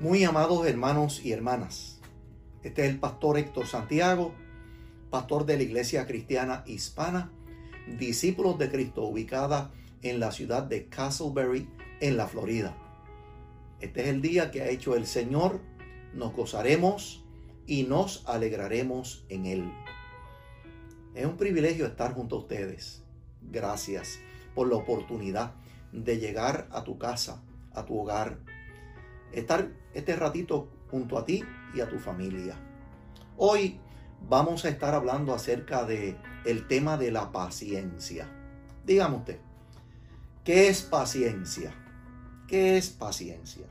Muy amados hermanos y hermanas, este es el pastor Héctor Santiago, pastor de la Iglesia Cristiana Hispana, discípulos de Cristo, ubicada en la ciudad de Castleberry, en la Florida. Este es el día que ha hecho el Señor, nos gozaremos y nos alegraremos en Él. Es un privilegio estar junto a ustedes. Gracias por la oportunidad de llegar a tu casa, a tu hogar, estar este ratito junto a ti y a tu familia. Hoy vamos a estar hablando acerca de el tema de la paciencia. Dígame usted, ¿qué es paciencia? ¿Qué es paciencia?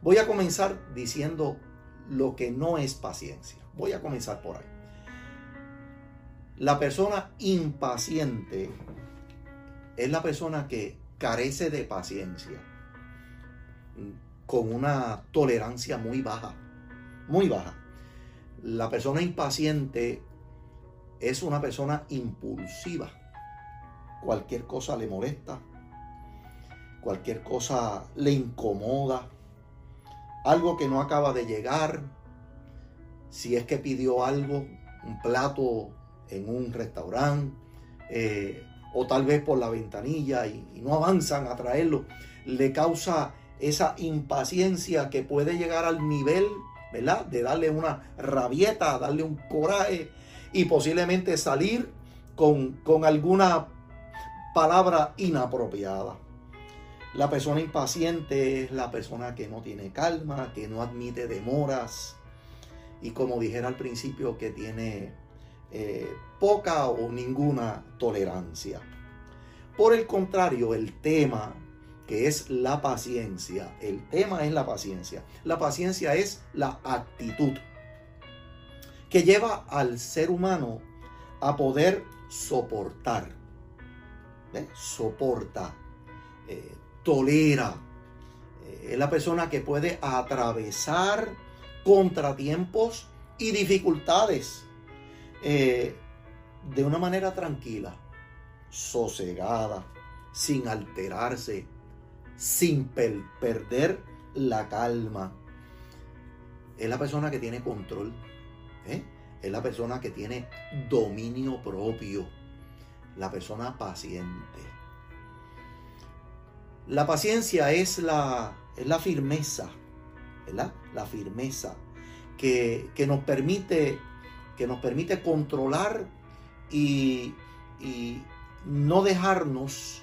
Voy a comenzar diciendo lo que no es paciencia. Voy a comenzar por ahí. La persona impaciente es la persona que carece de paciencia con una tolerancia muy baja, muy baja. La persona impaciente es una persona impulsiva. Cualquier cosa le molesta, cualquier cosa le incomoda, algo que no acaba de llegar, si es que pidió algo, un plato en un restaurante, eh, o tal vez por la ventanilla y, y no avanzan a traerlo, le causa esa impaciencia que puede llegar al nivel, ¿verdad? De darle una rabieta, darle un coraje y posiblemente salir con, con alguna palabra inapropiada. La persona impaciente es la persona que no tiene calma, que no admite demoras y como dijera al principio que tiene eh, poca o ninguna tolerancia. Por el contrario, el tema que es la paciencia. El tema es la paciencia. La paciencia es la actitud que lleva al ser humano a poder soportar. Soporta, eh, tolera. Eh, es la persona que puede atravesar contratiempos y dificultades eh, de una manera tranquila, sosegada, sin alterarse, sin perder la calma. Es la persona que tiene control. ¿eh? Es la persona que tiene dominio propio. La persona paciente. La paciencia es la, es la firmeza, ¿verdad? La firmeza que, nos permite que nos permite controlar y, y no dejarnos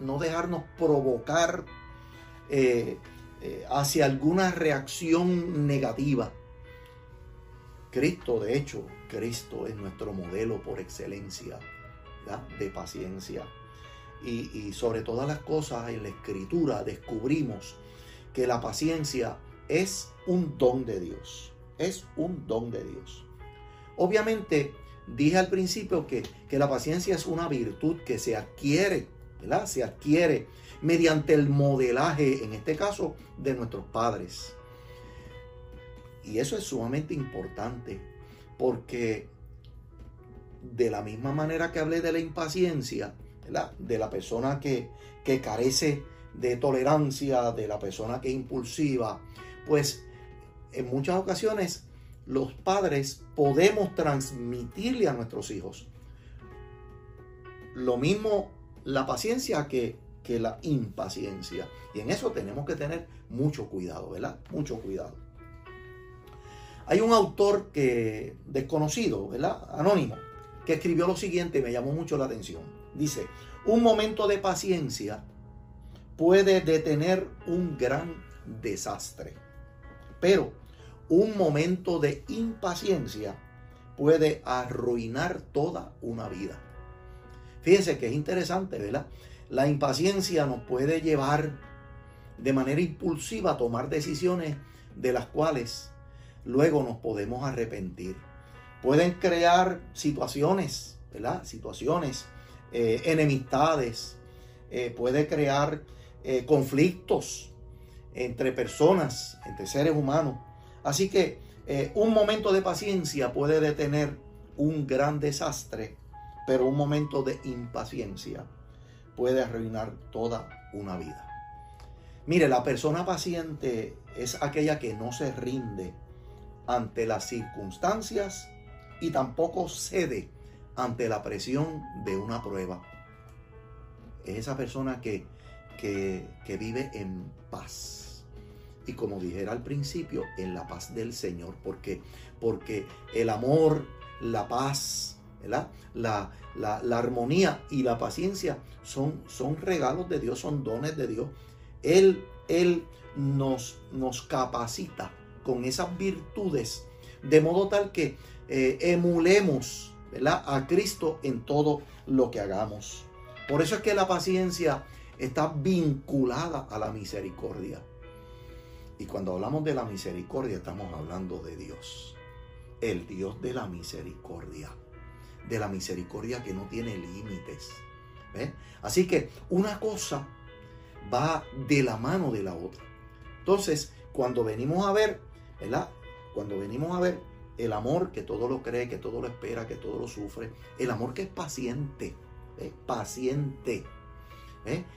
no dejarnos provocar eh, eh, hacia alguna reacción negativa. Cristo, de hecho, Cristo es nuestro modelo por excelencia de paciencia. Y, y, sobre todas las cosas en la escritura descubrimos que la paciencia es un don de Dios. Es un don de Dios. Obviamente, dije al principio que, que la paciencia es una virtud que se adquiere se adquiere mediante el modelaje, en este caso, de nuestros padres. Y eso es sumamente importante porque de la misma manera que hablé de la impaciencia, de la persona que, que carece de tolerancia, de la persona que es impulsiva, pues en muchas ocasiones los padres podemos transmitirle a nuestros hijos lo mismo la paciencia que, que la impaciencia. Y en eso tenemos que tener mucho cuidado, ¿verdad? Mucho cuidado. Hay un autor que desconocido, ¿verdad? Anónimo, que escribió lo siguiente y me llamó mucho la atención. Dice, un momento de paciencia puede detener un gran desastre, pero un momento de impaciencia puede arruinar toda una vida. Fíjense que es interesante, ¿verdad? La impaciencia nos puede llevar de manera impulsiva a tomar decisiones de las cuales luego nos podemos arrepentir. Pueden crear situaciones, ¿verdad? Situaciones, eh, enemistades, eh, puede crear eh, conflictos entre personas, entre seres humanos. Así que un momento de paciencia puede detener un gran desastre pero un momento de impaciencia puede arruinar toda una vida. Mire, la persona paciente es aquella que no se rinde ante las circunstancias y tampoco cede ante la presión de una prueba. Es esa persona que, que, que vive en paz. Y como dijera al principio, en la paz del Señor. porque Porque el amor, la paz, La, la, armonía y la paciencia son, son regalos de Dios, son dones de Dios. Él, Él nos, nos capacita con esas virtudes de modo tal que eh, emulemos a Cristo en todo lo que hagamos. Por eso es que la paciencia está vinculada a la misericordia. Y cuando hablamos de la misericordia estamos hablando de Dios, el Dios de la misericordia, de la misericordia que no tiene límites. Así que una cosa va de la mano de la otra. Entonces, cuando venimos a ver, ¿verdad? Cuando venimos a ver el amor que todo lo cree, que todo lo espera, que todo lo sufre, el amor que es paciente, es paciente,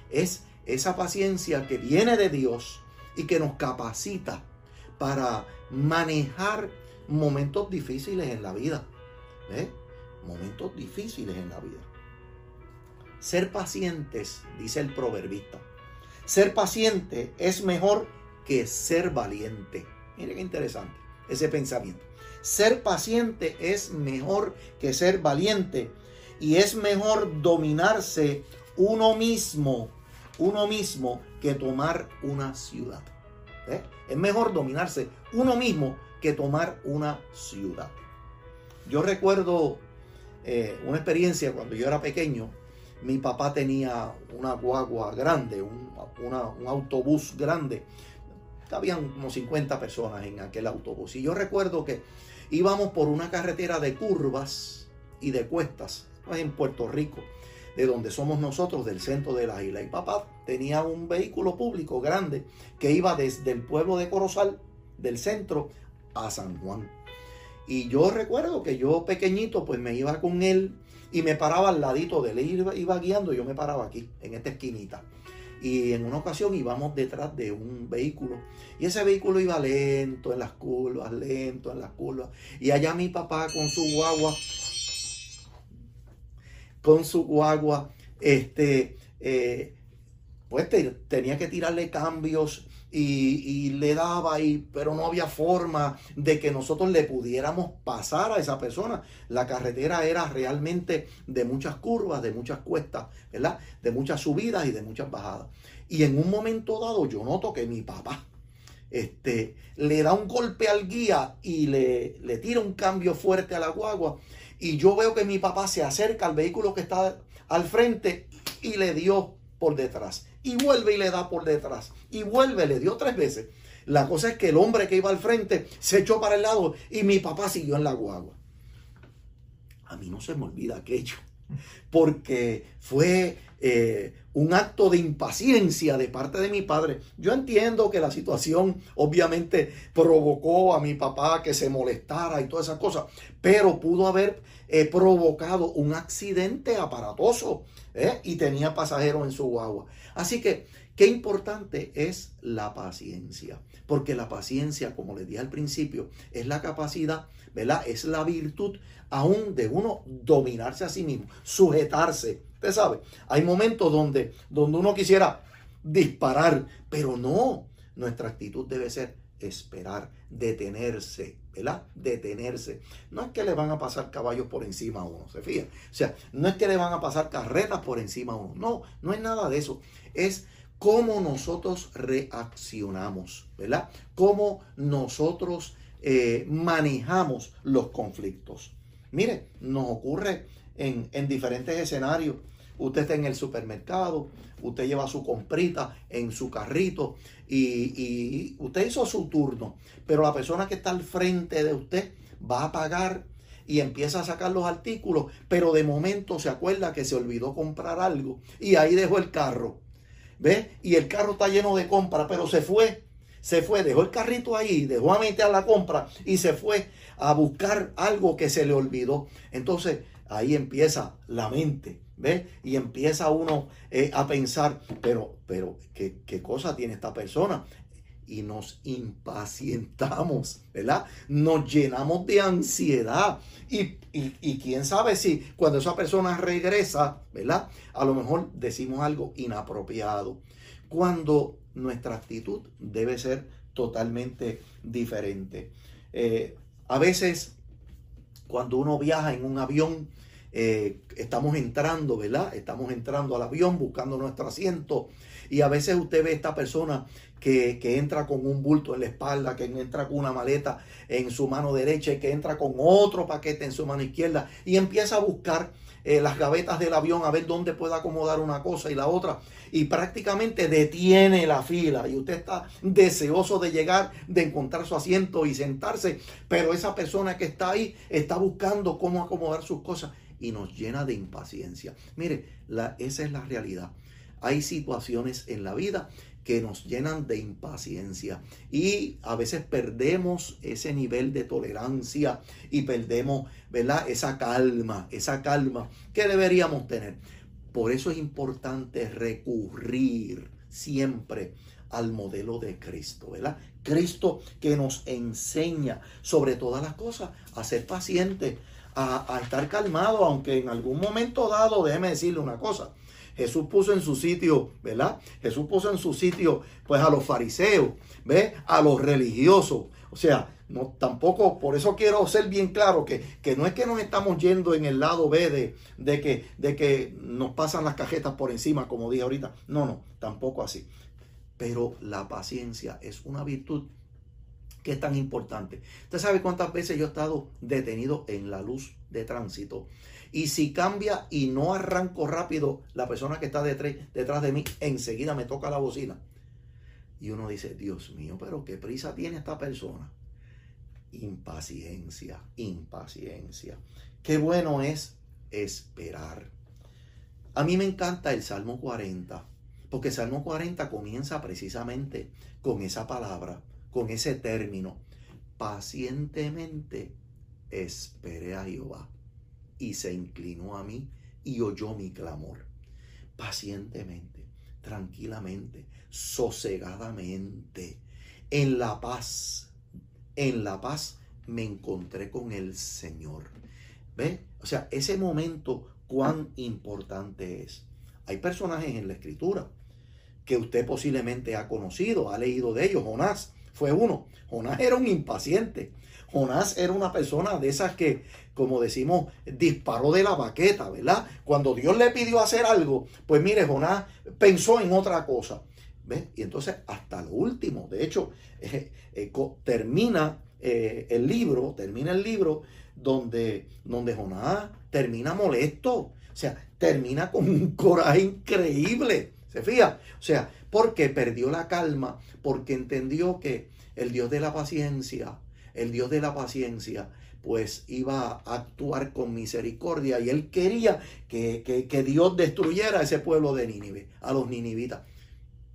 es esa paciencia que viene de Dios y que nos capacita para manejar momentos difíciles en la vida. Momentos difíciles en la vida. Ser pacientes, dice el proverbista. Ser paciente es mejor que ser valiente. Mire qué interesante ese pensamiento. Ser paciente es mejor que ser valiente y es mejor dominarse uno mismo, uno mismo que tomar una ciudad. ¿Eh? Es mejor dominarse uno mismo que tomar una ciudad. Yo recuerdo eh, una experiencia cuando yo era pequeño. Mi papá tenía una guagua grande, un, un autobús grande habían como 50 personas en aquel autobús. Y yo recuerdo que íbamos por una carretera de curvas y de cuestas en Puerto Rico, de donde somos nosotros, del centro de la isla. Y papá tenía un vehículo público grande que iba desde el pueblo de Corozal, del centro, a San Juan. Y yo recuerdo que yo pequeñito, pues me iba con él y me paraba al ladito de él. Iba, iba guiando, yo me paraba aquí, en esta esquinita. Y en una ocasión íbamos detrás de un vehículo. Y ese vehículo iba lento en las curvas, lento en las curvas. Y allá mi papá con su guagua, con su guagua, este, eh, pues tenía que tirarle cambios y, le daba ahí, pero no había forma de que nosotros le pudiéramos pasar a esa persona. La carretera era realmente de muchas curvas, de muchas cuestas, ¿verdad? De muchas subidas y de muchas bajadas. Y en un momento dado yo noto que mi papá este, le da un golpe al guía y le, le tira un cambio fuerte a la guagua. Y yo veo que mi papá se acerca al vehículo que está al frente y le dio por detrás y vuelve y le da por detrás. Y vuelve, le dio tres veces. La cosa es que el hombre que iba al frente se echó para el lado y mi papá siguió en la guagua. A mí no se me olvida aquello, porque fue eh, un acto de impaciencia de parte de mi padre. Yo entiendo que la situación obviamente provocó a mi papá que se molestara y todas esas cosas, pero pudo haber eh, provocado un accidente aparatoso ¿eh? y tenía pasajeros en su guagua. Así que, qué importante es la paciencia, porque la paciencia, como les dije al principio, es la capacidad, ¿verdad? Es la virtud aún de uno dominarse a sí mismo, sujetarse. Usted sabe, hay momentos donde, donde uno quisiera disparar, pero no, nuestra actitud debe ser esperar, detenerse, ¿verdad? Detenerse. No es que le van a pasar caballos por encima a uno, ¿se fija? O sea, no es que le van a pasar carretas por encima a uno. No, no es nada de eso. Es cómo nosotros reaccionamos, ¿verdad? Cómo nosotros eh, manejamos los conflictos. Mire, nos ocurre en, en diferentes escenarios. Usted está en el supermercado, usted lleva su comprita en su carrito y, usted hizo su turno, pero la persona que está al frente de usted va a pagar y empieza a sacar los artículos, pero de momento se acuerda que se olvidó comprar algo y ahí dejó el carro. ¿Ve? Y el carro está lleno de compra, pero se fue, se fue, dejó el carrito ahí, dejó a meter la compra y se fue a buscar algo que se le olvidó. Entonces, ahí empieza la mente, ¿ves? Y empieza uno eh, a pensar, pero, pero, ¿qué, ¿qué cosa tiene esta persona? y nos impacientamos, ¿verdad? Nos llenamos de ansiedad. Y, y, quién sabe si cuando esa persona regresa, ¿verdad? A lo mejor decimos algo inapropiado. Cuando nuestra actitud debe ser totalmente diferente. Eh, a veces, cuando uno viaja en un avión, eh, estamos entrando, ¿verdad? Estamos entrando al avión buscando nuestro asiento. Y a veces usted ve esta persona que, entra con un bulto en la espalda, que entra con una maleta en su mano derecha y que entra con otro paquete en su mano izquierda y empieza a buscar eh, las gavetas del avión a ver dónde puede acomodar una cosa y la otra. Y prácticamente detiene la fila. Y usted está deseoso de llegar, de encontrar su asiento y sentarse, pero esa persona que está ahí está buscando cómo acomodar sus cosas y nos llena de impaciencia. Mire, la, esa es la realidad. Hay situaciones en la vida que nos llenan de impaciencia y a veces perdemos ese nivel de tolerancia y perdemos, ¿verdad? Esa calma, esa calma que deberíamos tener. Por eso es importante recurrir siempre al modelo de Cristo, ¿verdad? Cristo que nos enseña sobre todas las cosas a ser paciente, a, estar calmado, aunque en algún momento dado, déjeme decirle una cosa, Jesús puso en su sitio, ¿verdad? Jesús puso en su sitio, pues a los fariseos, ¿ves? A los religiosos. O sea, no, tampoco, por eso quiero ser bien claro que, que, no es que nos estamos yendo en el lado B de, de, que, de que nos pasan las cajetas por encima, como dije ahorita. No, no, tampoco así. Pero la paciencia es una virtud que es tan importante. Usted sabe cuántas veces yo he estado detenido en la luz de tránsito y si cambia y no arranco rápido, la persona que está detrás, de mí enseguida me toca la bocina. Y uno dice, Dios mío, pero qué prisa tiene esta persona. Impaciencia, impaciencia. Qué bueno es esperar. A mí me encanta el Salmo 40, porque el Salmo 40 comienza precisamente con esa palabra, con ese término. Pacientemente esperé a Jehová y se inclinó a mí y oyó mi clamor. Pacientemente, tranquilamente, sosegadamente, en la paz, en la paz me encontré con el Señor. ¿Ve? O sea, ese momento cuán importante es. Hay personajes en la escritura que usted posiblemente ha conocido, ha leído de ellos. Jonás fue uno. Jonás era un impaciente. Jonás era una persona de esas que, como decimos, disparó de la baqueta, ¿verdad? Cuando Dios le pidió hacer algo, pues mire, Jonás pensó en otra cosa. ¿Ves? Y entonces hasta lo último, de hecho, eh, eh, termina eh, el libro, termina el libro donde, donde Jonás termina molesto, o sea, termina con un coraje increíble, ¿se fija? O sea, porque perdió la calma, porque entendió que el Dios de la paciencia el Dios de la paciencia, pues iba a actuar con misericordia y él quería que, Dios destruyera a ese pueblo de Nínive, a los ninivitas.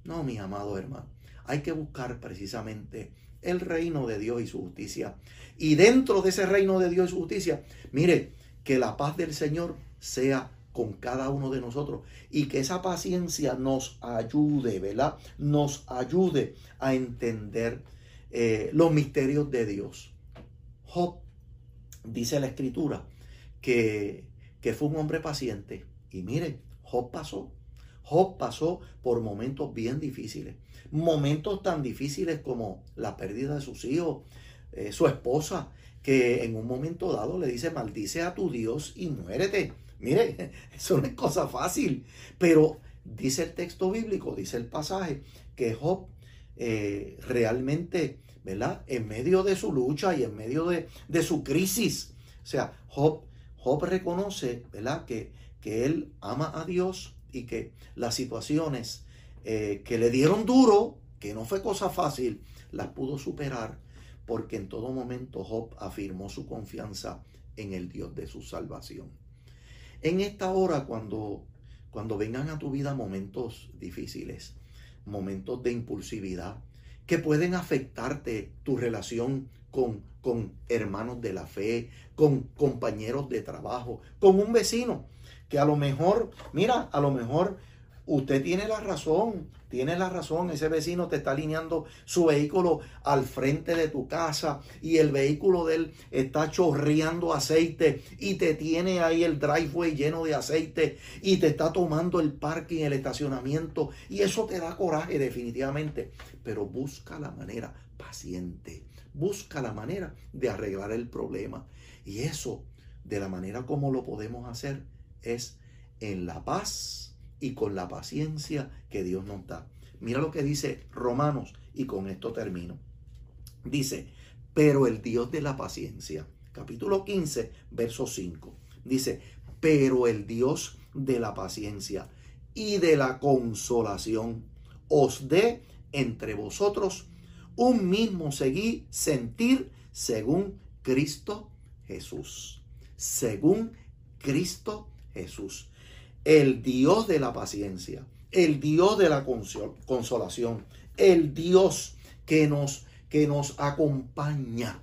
No, mis amados hermanos, hay que buscar precisamente el reino de Dios y su justicia. Y dentro de ese reino de Dios y su justicia, mire, que la paz del Señor sea con cada uno de nosotros y que esa paciencia nos ayude, ¿verdad? Nos ayude a entender eh, los misterios de Dios. Job, dice la escritura, que, que fue un hombre paciente. Y miren, Job pasó. Job pasó por momentos bien difíciles. Momentos tan difíciles como la pérdida de sus hijos, eh, su esposa, que en un momento dado le dice, maldice a tu Dios y muérete. Mire, eso no es cosa fácil. Pero dice el texto bíblico, dice el pasaje, que Job eh, realmente, ¿verdad? En medio de su lucha y en medio de, su crisis. O sea, Job, Job reconoce, ¿verdad? Que, que él ama a Dios y que las situaciones eh, que le dieron duro, que no fue cosa fácil, las pudo superar porque en todo momento Job afirmó su confianza en el Dios de su salvación. En esta hora, cuando, cuando vengan a tu vida momentos difíciles, momentos de impulsividad, que pueden afectarte tu relación con, con hermanos de la fe, con compañeros de trabajo, con un vecino, que a lo mejor, mira, a lo mejor usted tiene la razón, tiene la razón, ese vecino te está alineando su vehículo al frente de tu casa y el vehículo de él está chorreando aceite y te tiene ahí el driveway lleno de aceite y te está tomando el parking, el estacionamiento y eso te da coraje definitivamente, pero busca la manera paciente, busca la manera de arreglar el problema. Y eso de la manera como lo podemos hacer es en la paz y con la paciencia que Dios nos da. Mira lo que dice Romanos y con esto termino. Dice, pero el Dios de la paciencia, capítulo 15, verso 5, dice, pero el Dios de la paciencia y de la consolación os dé entre vosotros un mismo seguir, sentir según Cristo Jesús. Según Cristo Jesús el Dios de la paciencia, el Dios de la consolación, el Dios que nos, que nos acompaña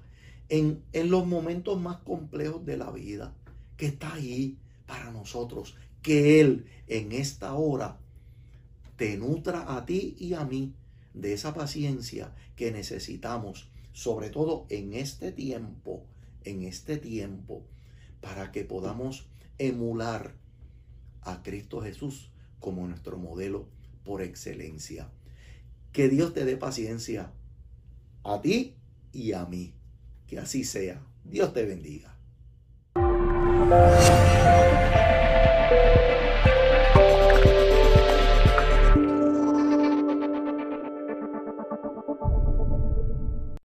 en, en los momentos más complejos de la vida, que está ahí para nosotros, que Él en esta hora te nutra a ti y a mí de esa paciencia que necesitamos, sobre todo en este tiempo, en este tiempo, para que podamos emular a Cristo Jesús como nuestro modelo por excelencia. Que Dios te dé paciencia a ti y a mí. Que así sea. Dios te bendiga.